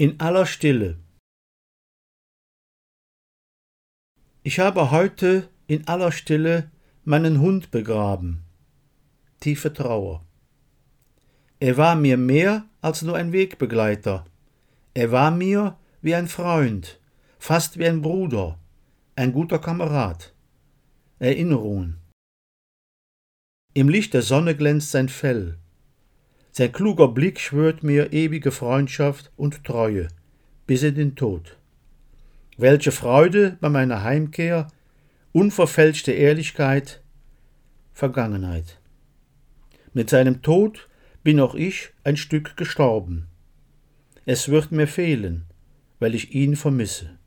In aller Stille. Ich habe heute in aller Stille meinen Hund begraben. Tiefe Trauer. Er war mir mehr als nur ein Wegbegleiter. Er war mir wie ein Freund, fast wie ein Bruder, ein guter Kamerad. Erinnerungen. Im Licht der Sonne glänzt sein Fell. Sein kluger Blick schwört mir ewige Freundschaft und Treue bis in den Tod. Welche Freude bei meiner Heimkehr, unverfälschte Ehrlichkeit, Vergangenheit. Mit seinem Tod bin auch ich ein Stück gestorben. Es wird mir fehlen, weil ich ihn vermisse.